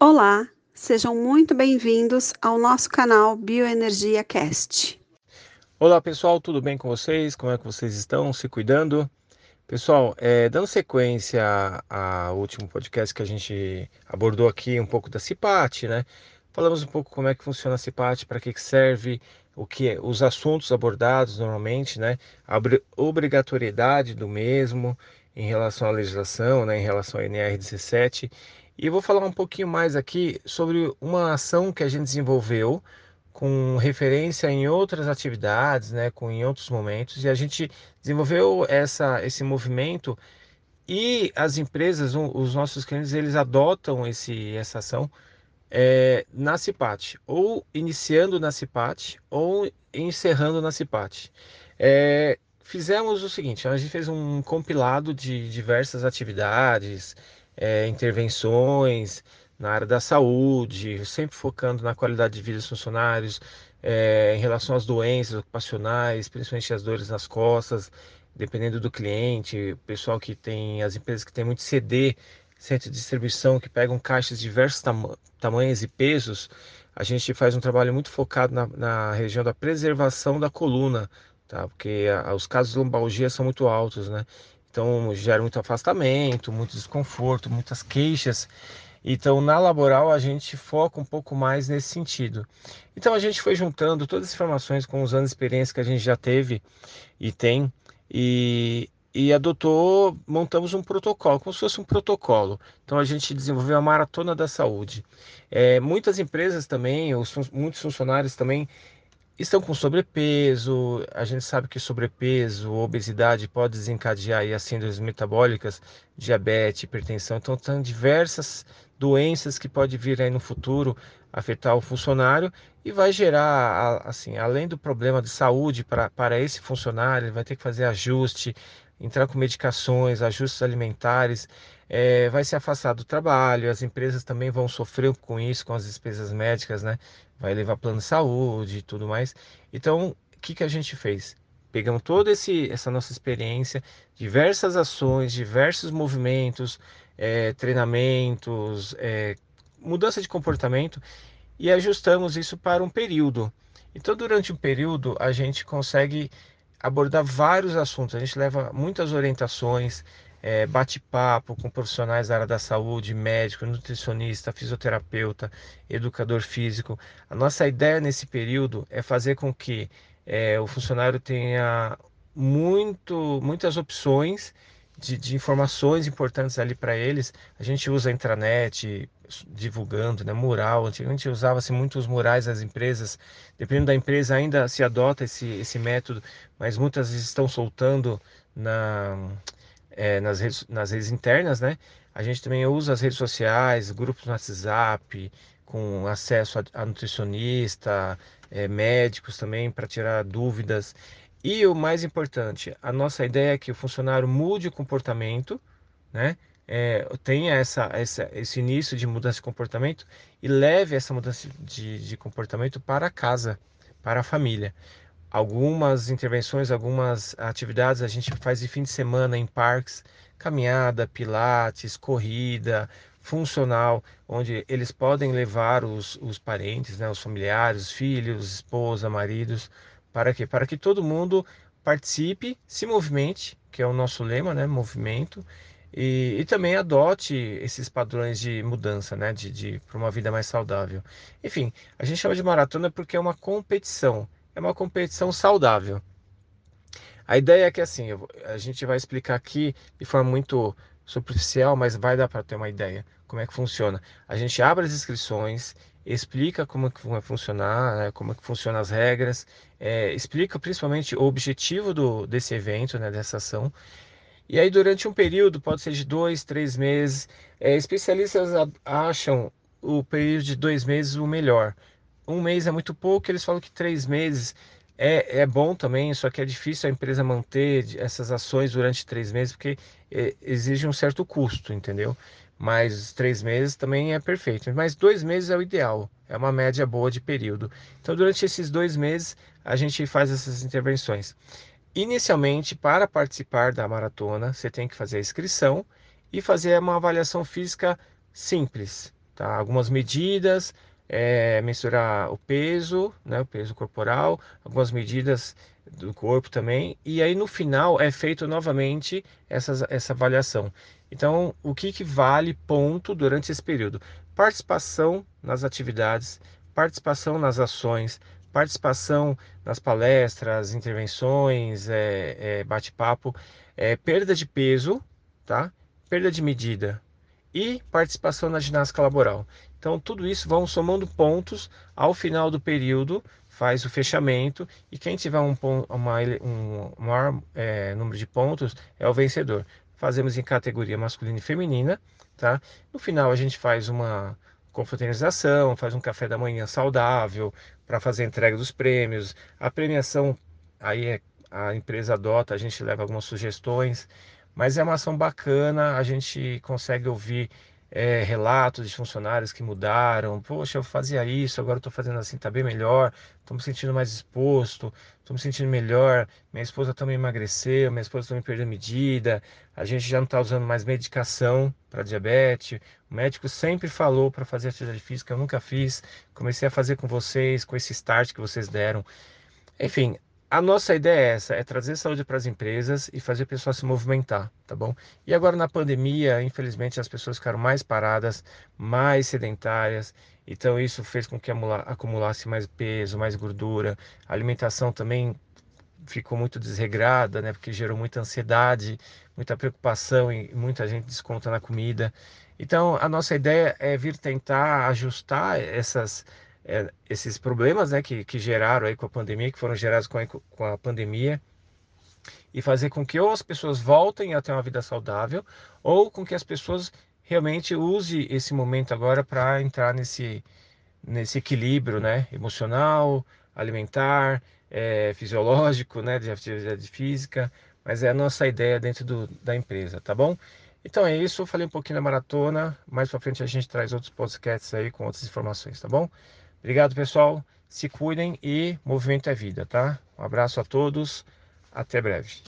Olá, sejam muito bem-vindos ao nosso canal Bioenergia Cast. Olá pessoal, tudo bem com vocês? Como é que vocês estão? Se cuidando? Pessoal, é, dando sequência ao último podcast que a gente abordou aqui um pouco da CIPAT, né? Falamos um pouco como é que funciona a CIPAT, para que, que serve, o que é, os assuntos abordados normalmente, né? A obrigatoriedade do mesmo em relação à legislação, né? Em relação ao NR17. E eu vou falar um pouquinho mais aqui sobre uma ação que a gente desenvolveu com referência em outras atividades, né, com em outros momentos, e a gente desenvolveu essa, esse movimento e as empresas, os nossos clientes, eles adotam esse, essa ação é, na CIPAT, ou iniciando na CIPAT, ou encerrando na CIPAT. É, fizemos o seguinte, a gente fez um compilado de diversas atividades, é, intervenções, na área da saúde, sempre focando na qualidade de vida dos funcionários, é, em relação às doenças ocupacionais, principalmente as dores nas costas, dependendo do cliente, pessoal que tem, as empresas que têm muito CD, centro de distribuição, que pegam caixas de diversos tam tamanhos e pesos, a gente faz um trabalho muito focado na, na região da preservação da coluna, tá? Porque a, os casos de lombalgia são muito altos, né? Então gera muito afastamento, muito desconforto, muitas queixas. Então, na laboral, a gente foca um pouco mais nesse sentido. Então, a gente foi juntando todas as informações com os anos de experiência que a gente já teve e tem, e, e adotou, montamos um protocolo, como se fosse um protocolo. Então, a gente desenvolveu a Maratona da Saúde. É, muitas empresas também, os, muitos funcionários também estão com sobrepeso. A gente sabe que sobrepeso, obesidade pode desencadear aí as síndromes metabólicas, diabetes, hipertensão. Então, tem diversas doenças que pode vir aí no futuro afetar o funcionário e vai gerar, assim, além do problema de saúde para, para esse funcionário, ele vai ter que fazer ajuste, entrar com medicações, ajustes alimentares, é, vai se afastar do trabalho, as empresas também vão sofrer com isso, com as despesas médicas, né? Vai levar plano de saúde e tudo mais. Então, o que, que a gente fez? Pegamos toda esse, essa nossa experiência, diversas ações, diversos movimentos, é, treinamentos, é, mudança de comportamento e ajustamos isso para um período. Então, durante um período, a gente consegue abordar vários assuntos, a gente leva muitas orientações, é, bate-papo com profissionais da área da saúde, médico, nutricionista, fisioterapeuta, educador físico. A nossa ideia nesse período é fazer com que é, o funcionário tenha muito, muitas opções de, de informações importantes ali para eles. A gente usa a intranet divulgando, né, mural. Antigamente usava-se muito os murais das empresas. Dependendo da empresa ainda se adota esse, esse método, mas muitas estão soltando na, é, nas, redes, nas redes internas, né? A gente também usa as redes sociais, grupos no WhatsApp, com acesso a, a nutricionista, é, médicos também para tirar dúvidas. E o mais importante, a nossa ideia é que o funcionário mude o comportamento, né? É, tenha essa, essa, esse início de mudança de comportamento e leve essa mudança de, de comportamento para casa, para a família. Algumas intervenções, algumas atividades a gente faz de fim de semana em parques, caminhada, pilates, corrida, funcional, onde eles podem levar os, os parentes, né, os familiares, os filhos, esposa, maridos, para quê? Para que todo mundo participe, se movimente, que é o nosso lema, né? Movimento, e, e também adote esses padrões de mudança, né? De, de para uma vida mais saudável. Enfim, a gente chama de maratona porque é uma competição, é uma competição saudável. A ideia é que assim, a gente vai explicar aqui de forma muito superficial, mas vai dar para ter uma ideia como é que funciona. A gente abre as inscrições, explica como é que vai funcionar, né, como é que funcionam as regras, é, explica principalmente o objetivo do, desse evento, né, dessa ação. E aí durante um período, pode ser de dois, três meses, é, especialistas acham o período de dois meses o melhor. Um mês é muito pouco, eles falam que três meses é, é bom também, só que é difícil a empresa manter essas ações durante três meses, porque é, exige um certo custo, entendeu? Mas três meses também é perfeito. Mas dois meses é o ideal, é uma média boa de período. Então, durante esses dois meses, a gente faz essas intervenções. Inicialmente, para participar da maratona, você tem que fazer a inscrição e fazer uma avaliação física simples, tá? Algumas medidas, é, mensurar o peso, né, o peso corporal, algumas medidas do corpo também, e aí no final é feito novamente essa, essa avaliação. Então, o que, que vale ponto durante esse período? Participação nas atividades, participação nas ações, participação nas palestras, intervenções, é, é, bate-papo, é, perda de peso, tá? perda de medida e participação na ginástica laboral. Então, tudo isso vão somando pontos ao final do período, faz o fechamento e quem tiver um, uma, um maior é, número de pontos é o vencedor. Fazemos em categoria masculina e feminina, tá? No final a gente faz uma confraternização, faz um café da manhã saudável para fazer a entrega dos prêmios. A premiação aí é, a empresa adota, a gente leva algumas sugestões, mas é uma ação bacana, a gente consegue ouvir é, relatos de funcionários que mudaram. Poxa, eu fazia isso, agora estou fazendo assim, está bem melhor. Estou me sentindo mais exposto, estou me sentindo melhor. Minha esposa também emagreceu, minha esposa também perdeu medida. A gente já não está usando mais medicação para diabetes. O médico sempre falou para fazer atividade física, eu nunca fiz. Comecei a fazer com vocês, com esse start que vocês deram. Enfim, a nossa ideia é essa, é trazer saúde para as empresas e fazer o pessoal se movimentar, tá bom? E agora na pandemia, infelizmente, as pessoas ficaram mais paradas, mais sedentárias, então isso fez com que acumulasse mais peso, mais gordura. A alimentação também ficou muito desregrada, né? Porque gerou muita ansiedade, muita preocupação e muita gente desconta na comida. Então, a nossa ideia é vir tentar ajustar essas é, esses problemas né, que, que geraram aí com a pandemia, que foram gerados com a, com a pandemia, e fazer com que ou as pessoas voltem a ter uma vida saudável, ou com que as pessoas realmente usem esse momento agora para entrar nesse, nesse equilíbrio né, emocional, alimentar, é, fisiológico, né, de atividade física, mas é a nossa ideia dentro do, da empresa, tá bom? Então é isso, eu falei um pouquinho da maratona, mais para frente a gente traz outros podcasts aí com outras informações, tá bom? Obrigado, pessoal. Se cuidem e movimento é vida, tá? Um abraço a todos. Até breve.